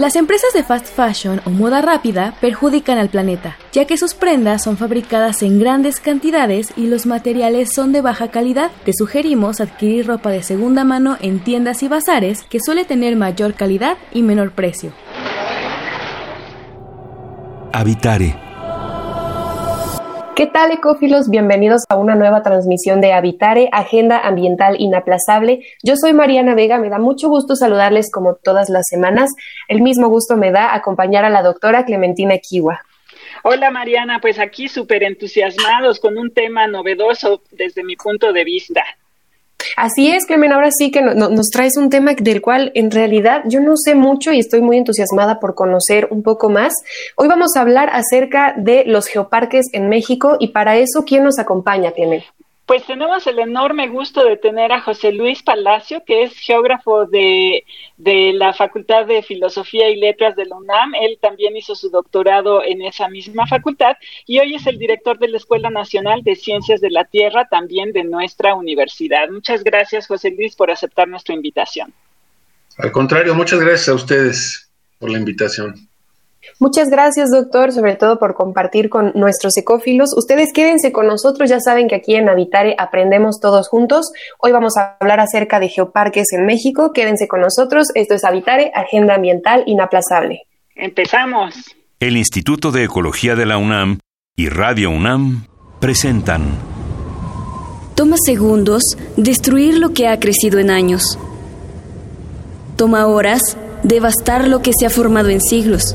Las empresas de fast fashion o moda rápida perjudican al planeta, ya que sus prendas son fabricadas en grandes cantidades y los materiales son de baja calidad. Te sugerimos adquirir ropa de segunda mano en tiendas y bazares que suele tener mayor calidad y menor precio. Habitare ¿Qué tal, ecófilos? Bienvenidos a una nueva transmisión de Habitare, Agenda Ambiental Inaplazable. Yo soy Mariana Vega, me da mucho gusto saludarles como todas las semanas. El mismo gusto me da acompañar a la doctora Clementina Kiwa. Hola Mariana, pues aquí súper entusiasmados con un tema novedoso desde mi punto de vista. Así es, Clemen, ahora sí que nos traes un tema del cual en realidad yo no sé mucho y estoy muy entusiasmada por conocer un poco más. Hoy vamos a hablar acerca de los geoparques en México y para eso, ¿quién nos acompaña, Clemen? Pues tenemos el enorme gusto de tener a José Luis Palacio, que es geógrafo de, la Facultad de Filosofía y Letras de la UNAM. Él también hizo su doctorado en esa misma facultad y hoy es el director de la Escuela Nacional de Ciencias de la Tierra, también de nuestra universidad. Muchas gracias, José Luis, por aceptar nuestra invitación. Al contrario, muchas gracias a ustedes por la invitación. Muchas gracias, doctor, sobre todo por compartir con nuestros ecófilos. Ustedes quédense con nosotros, ya saben que aquí en Habitare aprendemos todos juntos. Hoy vamos a hablar acerca de geoparques en México. Quédense con nosotros. Esto es Habitare, Agenda Ambiental Inaplazable. Empezamos. El Instituto de Ecología de la UNAM y Radio UNAM presentan. Toma segundos destruir lo que ha crecido en años. Toma horas devastar lo que se ha formado en siglos.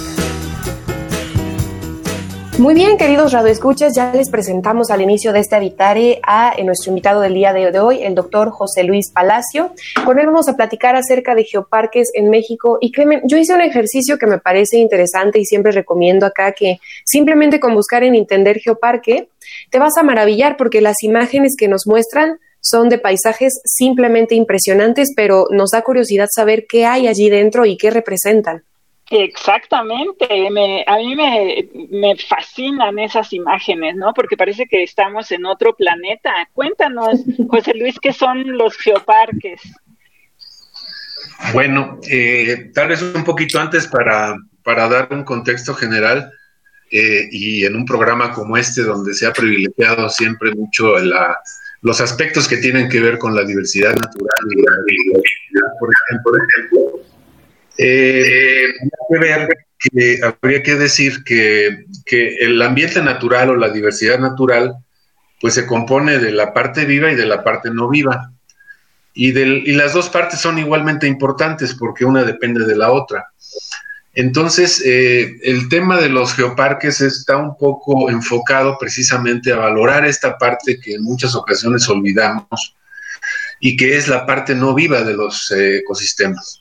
Muy bien, queridos radioescuchas, ya les presentamos al inicio de este Habitare a eh, nuestro invitado del día de hoy, el doctor José Luis Palacio. Con él vamos a platicar acerca de geoparques en México. Y Clemen, yo hice un ejercicio que me parece interesante y siempre recomiendo acá que simplemente con buscar en Entender Geoparque te vas a maravillar porque las imágenes que nos muestran son de paisajes simplemente impresionantes, pero nos da curiosidad saber qué hay allí dentro y qué representan. Exactamente, a mí me, fascinan esas imágenes, ¿no? Porque parece que estamos en otro planeta. Cuéntanos, José Luis, ¿qué son los geoparques? Bueno, eh, tal vez un poquito antes para, para dar un contexto general eh, y en un programa como este donde se ha privilegiado siempre mucho la, los aspectos que tienen que ver con la diversidad natural y la biodiversidad, por ejemplo eh, habría que decir que, el ambiente natural o la diversidad natural pues se compone de la parte viva y de la parte no viva. Y, y las dos partes son igualmente importantes porque una depende de la otra. Entonces, eh, el tema de los geoparques está un poco enfocado precisamente a valorar esta parte que en muchas ocasiones olvidamos y que es la parte no viva de los eh, ecosistemas.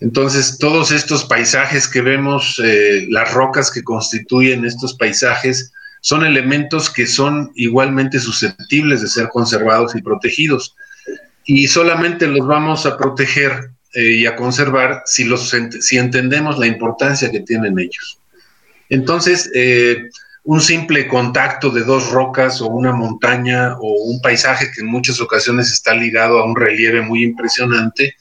Entonces, todos estos paisajes que vemos, eh, las rocas que constituyen estos paisajes, son elementos que son igualmente susceptibles de ser conservados y protegidos. Y solamente los vamos a proteger eh, y a conservar si, los, si entendemos la importancia que tienen ellos. Entonces, eh, un simple contacto de dos rocas o una montaña o un paisaje que en muchas ocasiones está ligado a un relieve muy impresionante,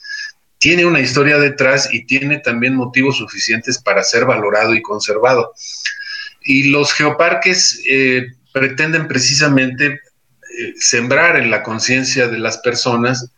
tiene una historia detrás y tiene también motivos suficientes para ser valorado y conservado. Y los geoparques eh, pretenden precisamente eh, sembrar en la conciencia de las personas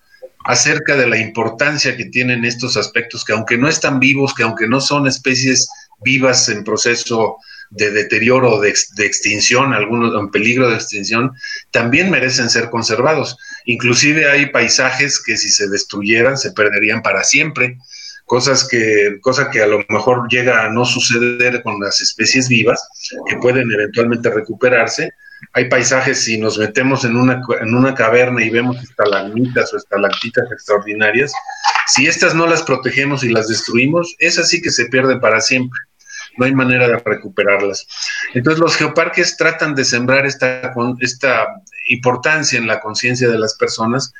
acerca de la importancia que tienen estos aspectos que aunque no están vivos, que aunque no son especies vivas en proceso de deterioro, de, de extinción, algunos en peligro de extinción, también merecen ser conservados. Inclusive hay paisajes que si se destruyeran se perderían para siempre, cosas que, cosa que a lo mejor llega a no suceder con las especies vivas, que pueden eventualmente recuperarse, hay paisajes, si nos metemos en una, en una caverna y vemos estalagmitas o estalactitas extraordinarias, si estas no las protegemos y las destruimos, es así que se pierden para siempre. No hay manera de recuperarlas. Entonces los geoparques tratan de sembrar esta, esta importancia en la conciencia de las personas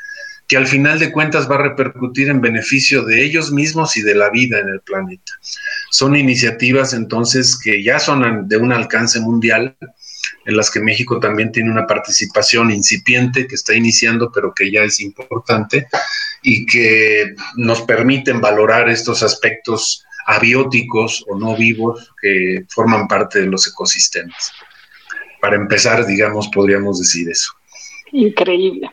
que al final de cuentas va a repercutir en beneficio de ellos mismos y de la vida en el planeta. Son iniciativas entonces que ya son de un alcance mundial, en las que México también tiene una participación incipiente que está iniciando, pero que ya es importante y que nos permiten valorar estos aspectos abióticos o no vivos que forman parte de los ecosistemas. Para empezar, digamos, podríamos decir eso. Increíble.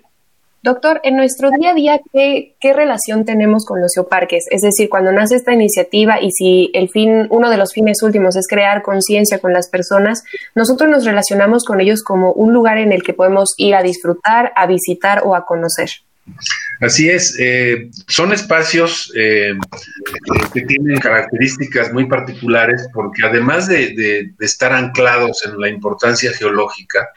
Doctor, en nuestro día a día, ¿qué, relación tenemos con los geoparques? Es decir, cuando nace esta iniciativa y si el fin, uno de los fines últimos es crear conciencia con las personas, nosotros nos relacionamos con ellos como un lugar en el que podemos ir a disfrutar, a visitar o a conocer. Así es, eh, son espacios eh, que tienen características muy particulares porque además de, estar anclados en la importancia geológica,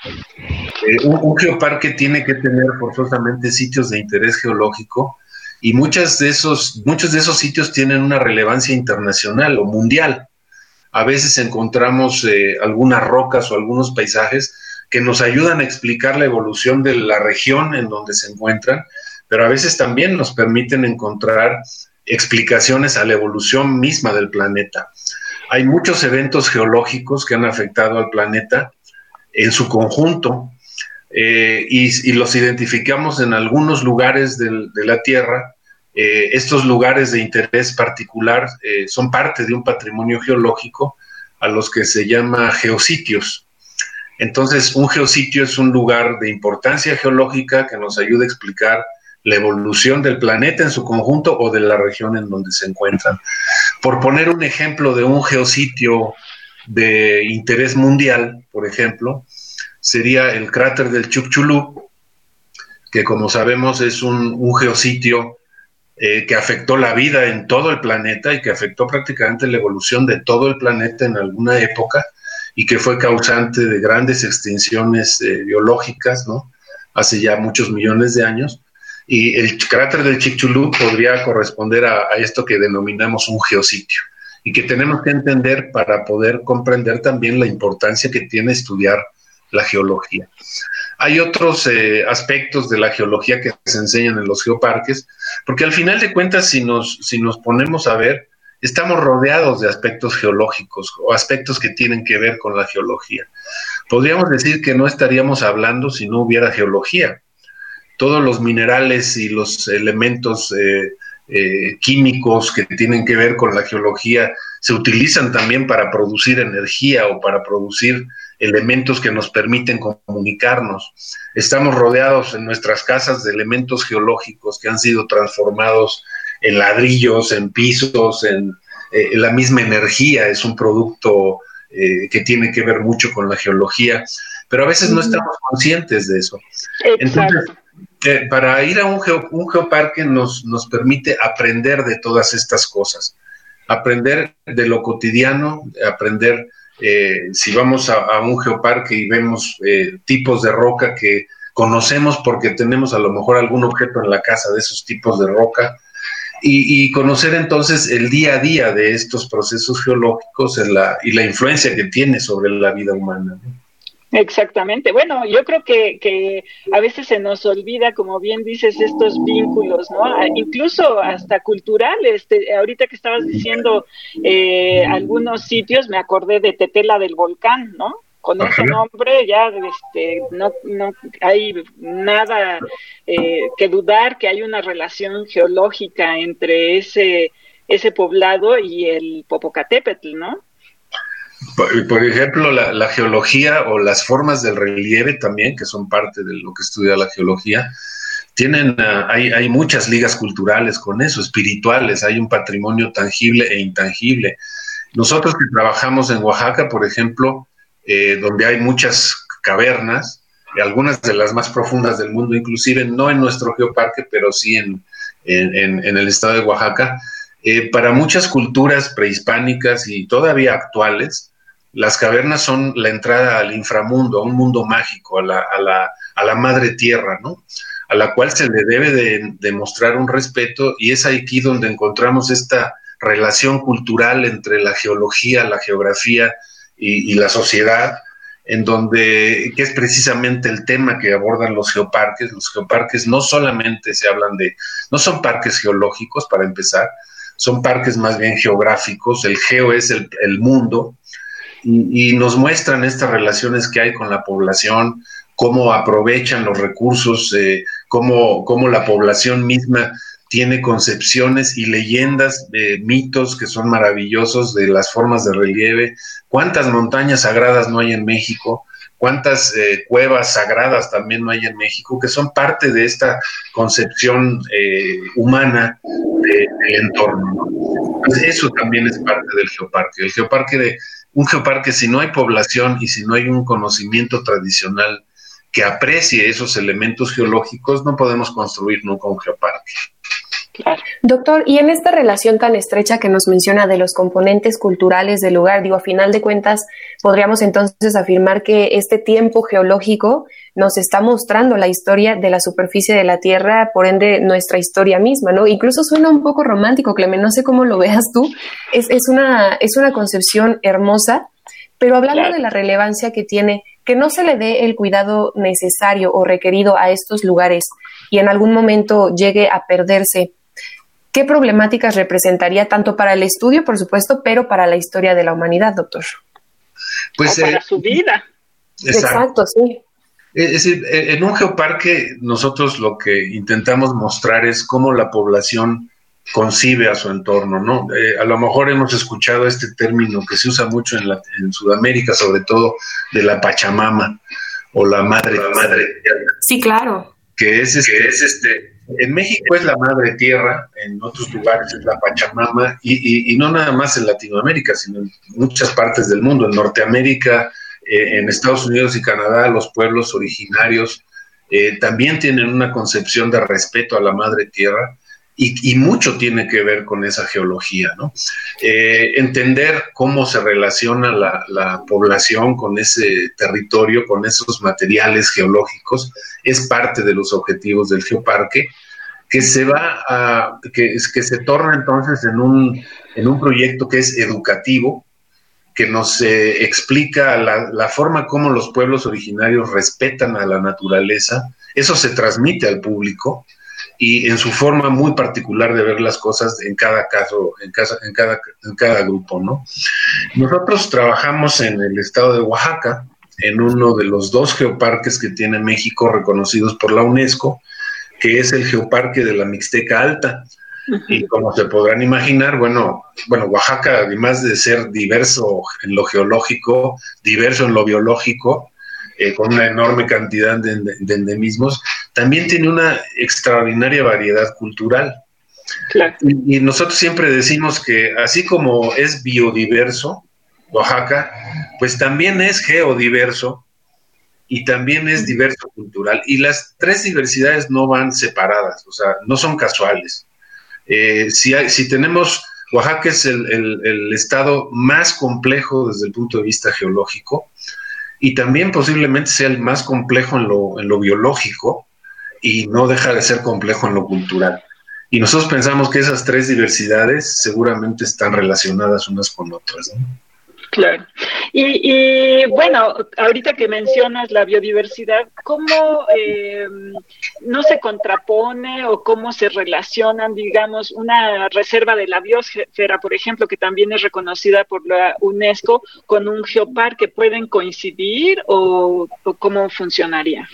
eh, un, geoparque tiene que tener forzosamente sitios de interés geológico y muchas de esos, muchos de esos sitios tienen una relevancia internacional o mundial. A veces encontramos algunas rocas o algunos paisajes que nos ayudan a explicar la evolución de la región en donde se encuentran, pero a veces también nos permiten encontrar explicaciones a la evolución misma del planeta. Hay muchos eventos geológicos que han afectado al planeta en su conjunto eh, y, los identificamos en algunos lugares de la Tierra. Eh, estos lugares de interés particular eh, son parte de un patrimonio geológico a los que se llama geositios. Entonces, un geositio es un lugar de importancia geológica que nos ayuda a explicar la evolución del planeta en su conjunto o de la región en donde se encuentran. Por poner un ejemplo de un geositio de interés mundial, por ejemplo, sería el cráter del Chukchulub, que como sabemos es un, geositio eh, que afectó la vida en todo el planeta y que afectó prácticamente la evolución de todo el planeta en alguna época y que fue causante de grandes extinciones eh, biológicas, ¿no? Hace ya muchos millones de años. Y el cráter del Chicxulub podría corresponder a, esto que denominamos un geositio y que tenemos que entender para poder comprender también la importancia que tiene estudiar la geología. Hay otros eh, aspectos de la geología que se enseñan en los geoparques, porque al final de cuentas, si nos, si nos ponemos a ver, estamos rodeados de aspectos geológicos o aspectos que tienen que ver con la geología. Podríamos decir que no estaríamos hablando si no hubiera geología. Todos los minerales y los elementos eh, eh, químicos que tienen que ver con la geología se utilizan también para producir energía o para producir elementos que nos permiten comunicarnos. Estamos rodeados en nuestras casas de elementos geológicos que han sido transformados en ladrillos, en pisos, en, eh, la misma energía, es un producto eh, que tiene que ver mucho con la geología, pero a veces no estamos conscientes de eso. Entonces, eh, para ir a un, un geoparque nos, nos permite aprender de todas estas cosas, aprender de lo cotidiano, aprender si vamos a, a, un geoparque y vemos tipos de roca que conocemos porque tenemos a lo mejor algún objeto en la casa de esos tipos de roca, y, conocer entonces el día a día de estos procesos geológicos y la influencia que tiene sobre la vida humana. Exactamente. Bueno, yo creo que, que, a veces se nos olvida, como bien dices, estos vínculos, ¿no? Incluso hasta culturales. ahorita que estabas diciendo eh, algunos sitios, me acordé de Tetela del Volcán, ¿no? con ese nombre ya este, no, no hay nada eh, que dudar que hay una relación geológica entre ese, ese poblado y el Popocatépetl, ¿no? Por, ejemplo, la, geología o las formas del relieve también, que son parte de lo que estudia la geología, tienen, ah, hay, hay muchas ligas culturales con eso, espirituales, hay un patrimonio tangible e intangible. Nosotros que trabajamos en Oaxaca, por ejemplo, eh, donde hay muchas cavernas, algunas de las más profundas del mundo, inclusive no en nuestro geoparque, pero sí en, el estado de Oaxaca. Eh, para muchas culturas prehispánicas y todavía actuales, las cavernas son la entrada al inframundo, a un mundo mágico, a la, a la, a la madre tierra, ¿no? A la cual se le debe de, demostrar un respeto y es aquí donde encontramos esta relación cultural entre la geología, la geografía y, la sociedad, en donde, que es precisamente el tema que abordan los geoparques. Los geoparques no solamente se hablan de, no son parques geológicos para empezar, son parques más bien geográficos, el geo es el mundo, y, nos muestran estas relaciones que hay con la población, cómo aprovechan los recursos, eh, cómo, cómo la población misma tiene concepciones y leyendas, de mitos que son maravillosos de las formas de relieve. ¿Cuántas montañas sagradas no hay en México? ¿Cuántas eh, cuevas sagradas también no hay en México? Que son parte de esta concepción eh, humana de, del entorno. ¿no? Pues eso también es parte del geoparque. El geoparque de un geoparque, si no hay población y si no hay un conocimiento tradicional que aprecie esos elementos geológicos, no podemos construir nunca un geoparque. Claro. Doctor, y en esta relación tan estrecha que nos menciona de los componentes culturales del lugar, digo, a final de cuentas, podríamos entonces afirmar que este tiempo geológico nos está mostrando la historia de la superficie de la Tierra, por ende nuestra historia misma, ¿no? Incluso suena un poco romántico, Clemen, no sé cómo lo veas tú, es, es, una, es una concepción hermosa, pero hablando claro. de la relevancia que tiene, que no se le dé el cuidado necesario o requerido a estos lugares y en algún momento llegue a perderse, ¿Qué problemáticas representaría tanto para el estudio, por supuesto, pero para la historia de la humanidad, doctor? Pues, o para eh, su vida. Exacto, exacto sí. Es decir, en un geoparque nosotros lo que intentamos mostrar es cómo la población concibe a su entorno, ¿no? Eh, a lo mejor hemos escuchado este término que se usa mucho en, la, en Sudamérica, sobre todo de la Pachamama o la madre. La madre sí, claro. Que es este, que es este en México es la madre tierra, en otros lugares es la Pachamama, y, no nada más en Latinoamérica, sino en muchas partes del mundo, en Norteamérica, eh, en Estados Unidos y Canadá, los pueblos originarios eh, también tienen una concepción de respeto a la madre tierra. Y, mucho tiene que ver con esa geología, ¿no? Eh, entender cómo se relaciona la, la, población con ese territorio, con esos materiales geológicos, es parte de los objetivos del geoparque, que se va a, que, que se torna entonces en un, en un proyecto que es educativo, que nos eh, explica la, la, forma como los pueblos originarios respetan a la naturaleza, eso se transmite al público, y en su forma muy particular de ver las cosas en cada caso, en cada, en cada, en cada grupo, ¿no? Nosotros trabajamos en el estado de Oaxaca, en uno de los dos geoparques que tiene México reconocidos por la UNESCO, que es el geoparque de la Mixteca Alta. Y como se podrán imaginar, bueno, bueno, Oaxaca, además de ser diverso en lo geológico, diverso en lo biológico, eh, con una enorme cantidad de, de, endemismos, también tiene una extraordinaria variedad cultural. Claro. Y, y, nosotros siempre decimos que así como es biodiverso, Oaxaca, pues también es geodiverso y también es diverso cultural. Y las tres diversidades no van separadas, o sea, no son casuales. Eh, si, hay, si tenemos, Oaxaca es el, el, el estado más complejo desde el punto de vista geológico, y también posiblemente sea el más complejo en lo, en lo biológico y no deja de ser complejo en lo cultural. Y nosotros pensamos que esas tres diversidades seguramente están relacionadas unas con otras. Claro. Y, y, bueno, ahorita que mencionas la biodiversidad, ¿cómo eh, no se contrapone o cómo se relacionan, digamos, una reserva de la biosfera, por ejemplo, que también es reconocida por la UNESCO, con un geoparque? ¿Pueden coincidir o, cómo funcionaría?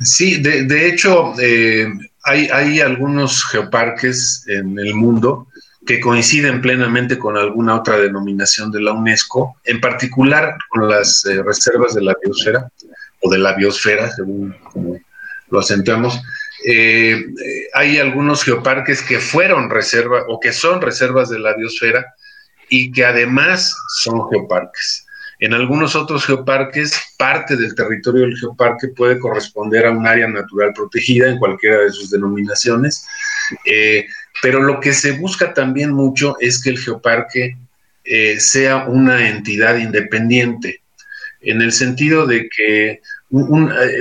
Sí, de, de hecho, eh, hay, hay algunos geoparques en el mundo que coinciden plenamente con alguna otra denominación de la UNESCO, en particular con las eh, reservas de la biosfera o de la biosfera, según lo acentuamos. Eh, hay algunos geoparques que fueron reservas o que son reservas de la biosfera y que además son geoparques. En algunos otros geoparques, parte del territorio del geoparque puede corresponder a un área natural protegida en cualquiera de sus denominaciones. Eh, pero lo que se busca también mucho es que el geoparque eh, sea una entidad independiente, en el sentido de que eh,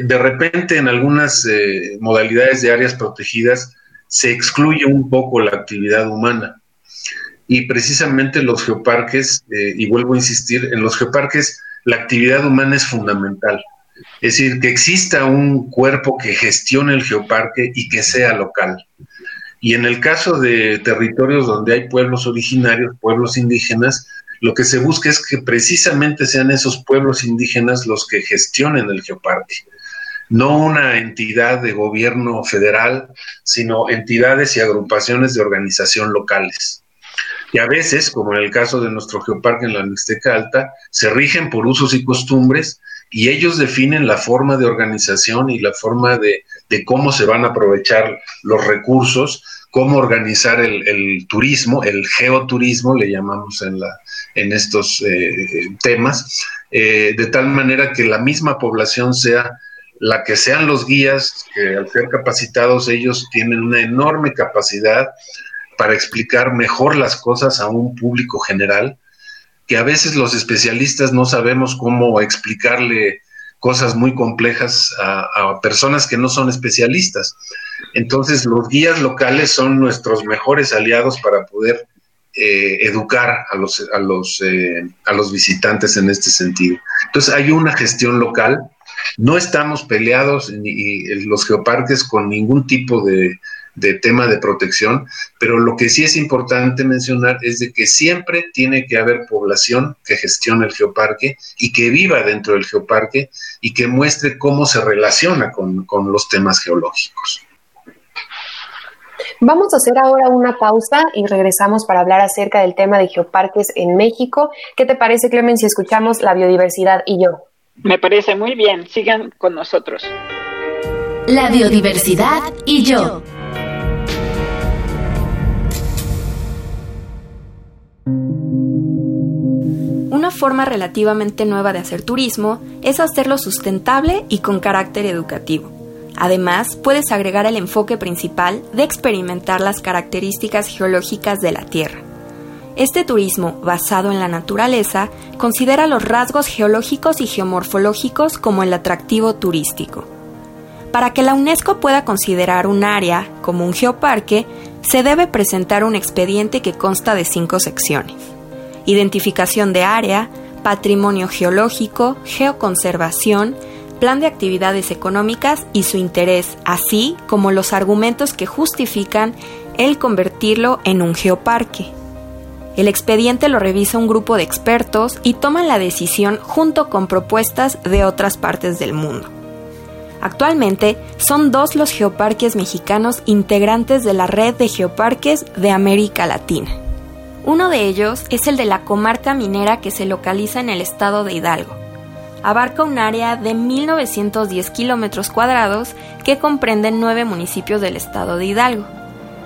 de repente en algunas eh, modalidades de áreas protegidas se excluye un poco la actividad humana. Y precisamente los geoparques, y vuelvo a insistir, en los geoparques la actividad humana es fundamental. Es decir, que exista un cuerpo que gestione el geoparque y que sea local. Y en el caso de territorios donde hay pueblos originarios, pueblos indígenas, lo que se busca es que precisamente sean esos pueblos indígenas los que gestionen el geoparque. No una entidad de gobierno federal, sino entidades y agrupaciones de organización locales. Y a veces, como en el caso de nuestro geoparque en la Mixteca Alta, se rigen por usos y costumbres y ellos definen la forma de organización y la forma de, cómo se van a aprovechar los recursos, cómo organizar el, turismo, el geoturismo, le llamamos en, la, en estos eh, temas, eh, de tal manera que la misma población sea la que sean los guías, que al ser capacitados ellos tienen una enorme capacidad para explicar mejor las cosas a un público general que a veces los especialistas no sabemos cómo explicarle cosas muy complejas a, personas que no son especialistas. Entonces, los guías locales son nuestros mejores aliados para poder eh, educar a los, a, los, eh, a los visitantes en este sentido. Entonces, hay una gestión local. No estamos peleados ni los geoparques con ningún tipo de, de tema de protección, pero lo que sí es importante mencionar es de que siempre tiene que haber población que gestione el geoparque y que viva dentro del geoparque y que muestre cómo se relaciona con, con los temas geológicos. Vamos a hacer ahora una pausa y regresamos para hablar acerca del tema de geoparques en México. ¿Qué te parece, Clemen, si escuchamos la biodiversidad y yo? Me parece muy bien. Sigan con nosotros. La biodiversidad y yo. Una forma relativamente nueva de hacer turismo es hacerlo sustentable y con carácter educativo. Además, puedes agregar el enfoque principal de experimentar las características geológicas de la Tierra. Este turismo, basado en la naturaleza, considera los rasgos geológicos y geomorfológicos como el atractivo turístico. Para que la UNESCO pueda considerar un área como un geoparque, se debe presentar un expediente que consta de cinco secciones. Identificación de área, patrimonio geológico, geoconservación, plan de actividades económicas y su interés, así como los argumentos que justifican el convertirlo en un geoparque. El expediente lo revisa un grupo de expertos y toman la decisión junto con propuestas de otras partes del mundo. Actualmente son dos los geoparques mexicanos integrantes de la red de geoparques de América Latina. Uno de ellos es el de la comarca minera que se localiza en el estado de Hidalgo. Abarca un área de 1.910 kilómetros cuadrados que comprenden nueve municipios del estado de Hidalgo.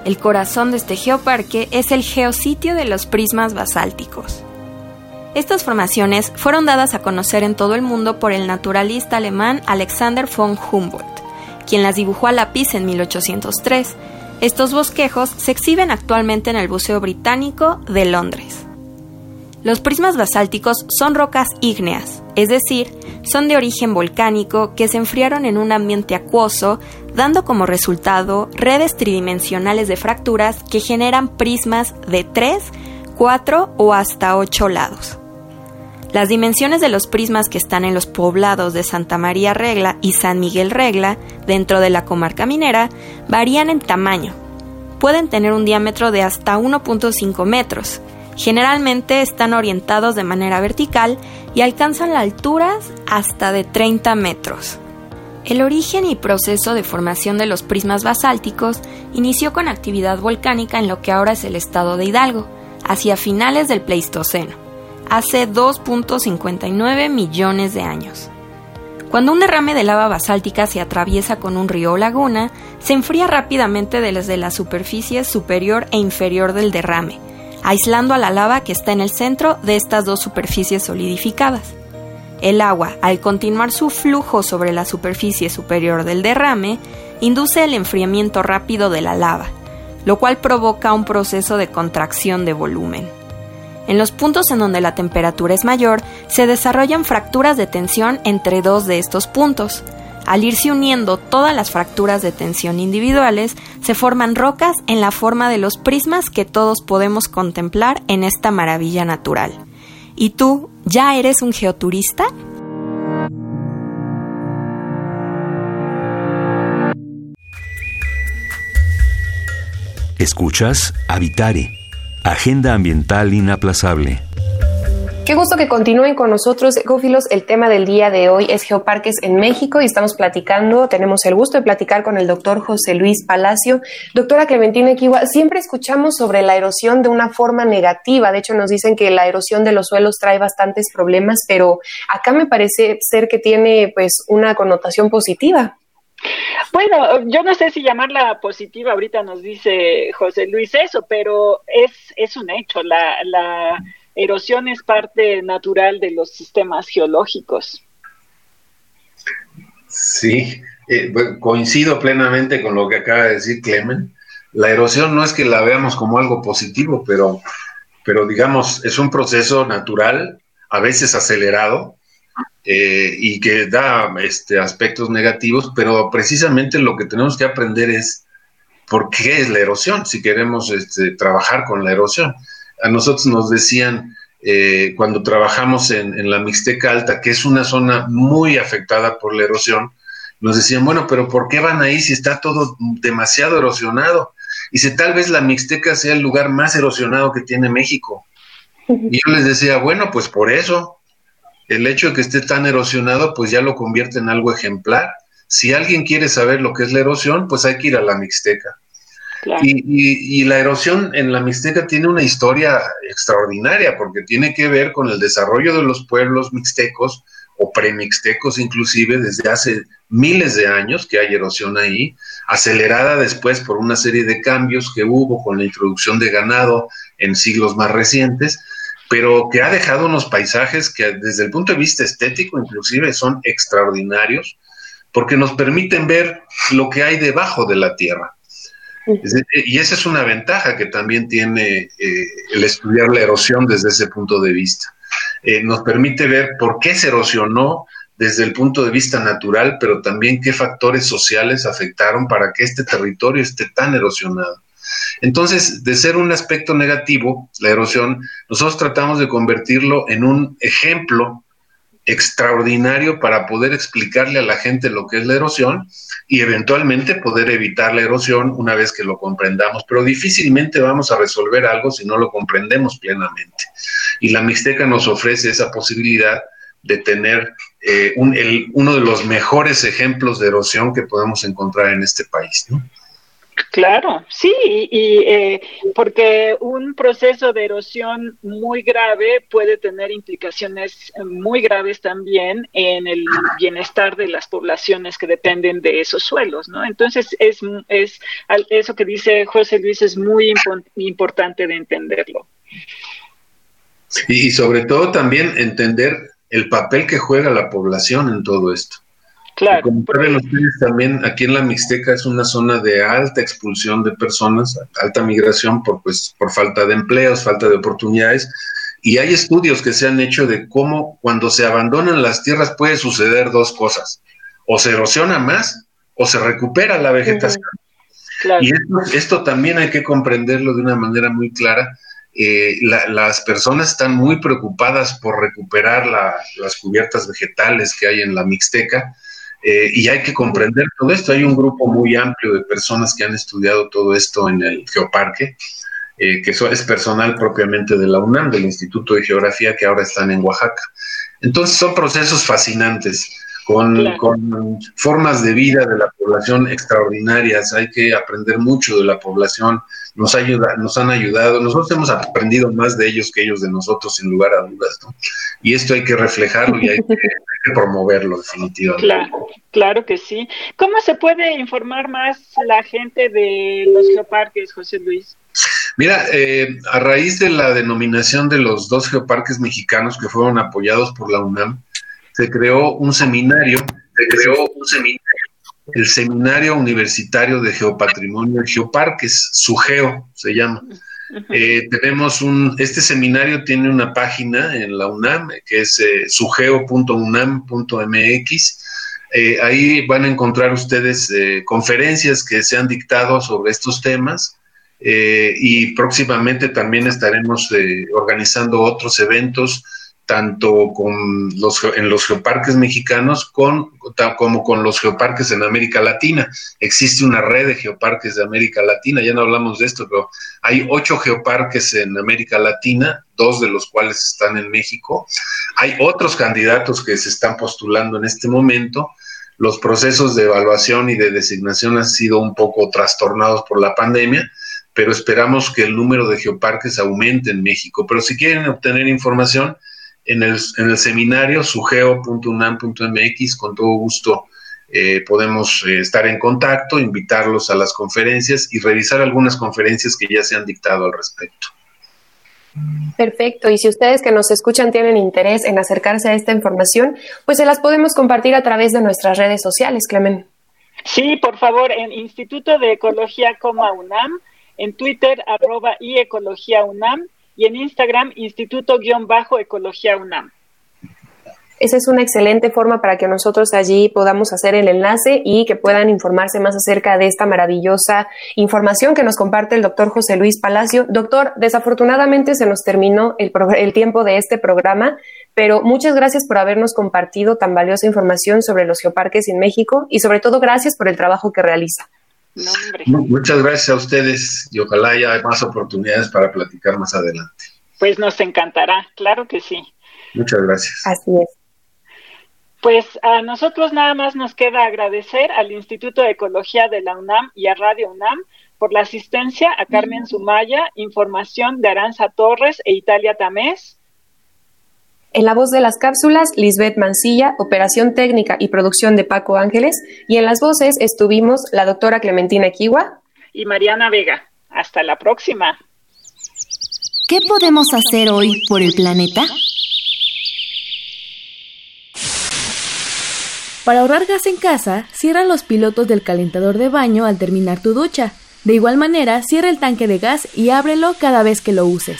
El corazón de este geoparque es el geositio de los prismas basálticos. Estas formaciones fueron dadas a conocer en todo el mundo por el naturalista alemán Alexander von Humboldt, quien las dibujó a lápiz en 1803. Estos bosquejos se exhiben actualmente en el Museo Británico de Londres. Los prismas basálticos son rocas ígneas, es decir, son de origen volcánico que se enfriaron en un ambiente acuoso, dando como resultado redes tridimensionales de fracturas que generan prismas de 3, 4 o hasta 8 lados. Las dimensiones de los prismas que están en los poblados de Santa María Regla y San Miguel Regla, dentro de la comarca minera, varían en tamaño. Pueden tener un diámetro de hasta 1.5 metros. Generalmente están orientados de manera vertical y alcanzan alturas hasta de 30 metros. El origen y proceso de formación de los prismas basálticos inició con actividad volcánica en lo que ahora es el estado de Hidalgo, hacia finales del Pleistoceno hace 2.59 millones de años. Cuando un derrame de lava basáltica se atraviesa con un río o laguna, se enfría rápidamente desde la superficie superior e inferior del derrame, aislando a la lava que está en el centro de estas dos superficies solidificadas. El agua, al continuar su flujo sobre la superficie superior del derrame, induce el enfriamiento rápido de la lava, lo cual provoca un proceso de contracción de volumen. En los puntos en donde la temperatura es mayor, se desarrollan fracturas de tensión entre dos de estos puntos. Al irse uniendo todas las fracturas de tensión individuales, se forman rocas en la forma de los prismas que todos podemos contemplar en esta maravilla natural. ¿Y tú, ya eres un geoturista? Escuchas Habitare, Agenda Ambiental Inaplazable. Qué gusto que continúen con nosotros, ecófilos. El tema del día de hoy es geoparques en México y estamos platicando, tenemos el gusto de platicar con el doctor José Luis Palacio. Doctora Clementina Equiwa, siempre escuchamos sobre la erosión de una forma negativa. De hecho, nos dicen que la erosión de los suelos trae bastantes problemas, pero acá me parece ser que tiene pues una connotación positiva. Bueno, yo no sé si llamarla positiva, ahorita nos dice José Luis eso, pero es, es un hecho. La, la erosión es parte natural de los sistemas geológicos. Sí, eh, coincido plenamente con lo que acaba de decir Clemen. La erosión no es que la veamos como algo positivo, pero, pero digamos, es un proceso natural, a veces acelerado, eh, y que da este, aspectos negativos, pero precisamente lo que tenemos que aprender es por qué es la erosión, si queremos este, trabajar con la erosión a nosotros nos decían eh, cuando trabajamos en, la Mixteca Alta, que es una zona muy afectada por la erosión, nos decían, bueno, pero ¿por qué van ahí si está todo demasiado erosionado? Y si tal vez la Mixteca sea el lugar más erosionado que tiene México. Y yo les decía, bueno, pues por eso, el hecho de que esté tan erosionado, pues ya lo convierte en algo ejemplar. Si alguien quiere saber lo que es la erosión, pues hay que ir a la Mixteca. Y, la erosión en la Mixteca tiene una historia extraordinaria porque tiene que ver con el desarrollo de los pueblos mixtecos o premixtecos inclusive desde hace miles de años que hay erosión ahí, acelerada después por una serie de cambios que hubo con la introducción de ganado en siglos más recientes, pero que ha dejado unos paisajes que desde el punto de vista estético inclusive son extraordinarios porque nos permiten ver lo que hay debajo de la tierra. Y esa es una ventaja que también tiene eh, el estudiar la erosión desde ese punto de vista. Eh, nos permite ver por qué se erosionó desde el punto de vista natural, pero también qué factores sociales afectaron para que este territorio esté tan erosionado. Entonces, de ser un aspecto negativo, la erosión, nosotros tratamos de convertirlo en un ejemplo extraordinario para poder explicarle a la gente lo que es la erosión y eventualmente poder evitar la erosión una vez que lo comprendamos, pero difícilmente vamos a resolver algo si no lo comprendemos plenamente. Y la Mixteca nos ofrece esa posibilidad de tener eh, uno de los mejores ejemplos de erosión que podemos encontrar en este país. ¿no? Claro, sí, y, eh, porque un proceso de erosión muy grave puede tener implicaciones muy graves también en el bienestar de las poblaciones que dependen de esos suelos, ¿no? Entonces, es, es eso que dice José Luis es muy importante de entenderlo. Y sobre todo también entender el papel que juega la población en todo esto. Claro. Como saben ustedes también, aquí en la Mixteca es una zona de alta expulsión de personas, alta migración por, pues, por falta de empleos, falta de oportunidades. Y hay estudios que se han hecho de cómo cuando se abandonan las tierras puede suceder dos cosas. O se erosiona más o se recupera la vegetación. Y esto, también hay que comprenderlo de una manera muy clara. Eh, las personas están muy preocupadas por recuperar las cubiertas vegetales que hay en la Mixteca eh, y hay que comprender todo esto. Hay un grupo muy amplio de personas que han estudiado todo esto en el Geoparque, eh, que es personal propiamente de la UNAM, del Instituto de Geografía, que ahora están en Oaxaca. Entonces son procesos fascinantes, con, con formas de vida de la población extraordinarias. Hay que aprender mucho de la población. Nos, ayuda, nos han ayudado. Nosotros hemos aprendido más de ellos que ellos de nosotros, sin lugar a dudas. ¿no? Y esto hay que reflejarlo y hay que promoverlo definitivamente. Claro, claro que sí. ¿Cómo se puede informar más la gente de los geoparques, José Luis? Mira, eh, a raíz de la denominación de los dos geoparques mexicanos que fueron apoyados por la UNAM, se creó un seminario, se creó un seminario, el Seminario Universitario de Geopatrimonio y Geoparques, SUGEO se llama. Eh, tenemos un, este seminario tiene una página en la UNAM que es eh, sugeo.unam.mx. Eh, ahí van a encontrar ustedes conferencias que se han dictado sobre estos temas y próximamente también estaremos organizando otros eventos tanto con los, en los geoparques mexicanos con, como con los geoparques en América Latina. Existe una red de geoparques de América Latina, ya no hablamos de esto, pero hay ocho geoparques en América Latina, dos de los cuales están en México. Hay otros candidatos que se están postulando en este momento. Los procesos de evaluación y de designación han sido un poco trastornados por la pandemia, pero esperamos que el número de geoparques aumente en México. Pero si quieren obtener información, en el, en el seminario sugeo.unam.mx, con todo gusto eh, podemos eh, estar en contacto, invitarlos a las conferencias y revisar algunas conferencias que ya se han dictado al respecto. Perfecto. Y si ustedes que nos escuchan tienen interés en acercarse a esta información, pues se las podemos compartir a través de nuestras redes sociales, Clemen. Sí, por favor, en Instituto de Ecología Coma UNAM, en Twitter, arroba y Ecología UNAM, y en Instagram Instituto-Ecología UNAM. Esa es una excelente forma para que nosotros allí podamos hacer el enlace y que puedan informarse más acerca de esta maravillosa información que nos comparte el doctor José Luis Palacio. Doctor, desafortunadamente se nos terminó el, el tiempo de este programa, pero muchas gracias por habernos compartido tan valiosa información sobre los geoparques en México y sobre todo gracias por el trabajo que realiza. Muchas gracias a ustedes y ojalá haya más oportunidades para platicar más adelante. Pues nos encantará, claro que sí. Muchas gracias. Así es. Pues a nosotros nada más nos queda agradecer al Instituto de Ecología de la UNAM y a Radio UNAM por la asistencia, a Carmen Sumaya, información de Aranza Torres e Italia Tamés, en la voz de las cápsulas, Lisbeth Mancilla, operación técnica y producción de Paco Ángeles, y en las voces estuvimos la doctora Clementina Kiwa y Mariana Vega. Hasta la próxima. ¿Qué podemos hacer hoy por el planeta? Para ahorrar gas en casa, cierra los pilotos del calentador de baño al terminar tu ducha. De igual manera, cierra el tanque de gas y ábrelo cada vez que lo uses.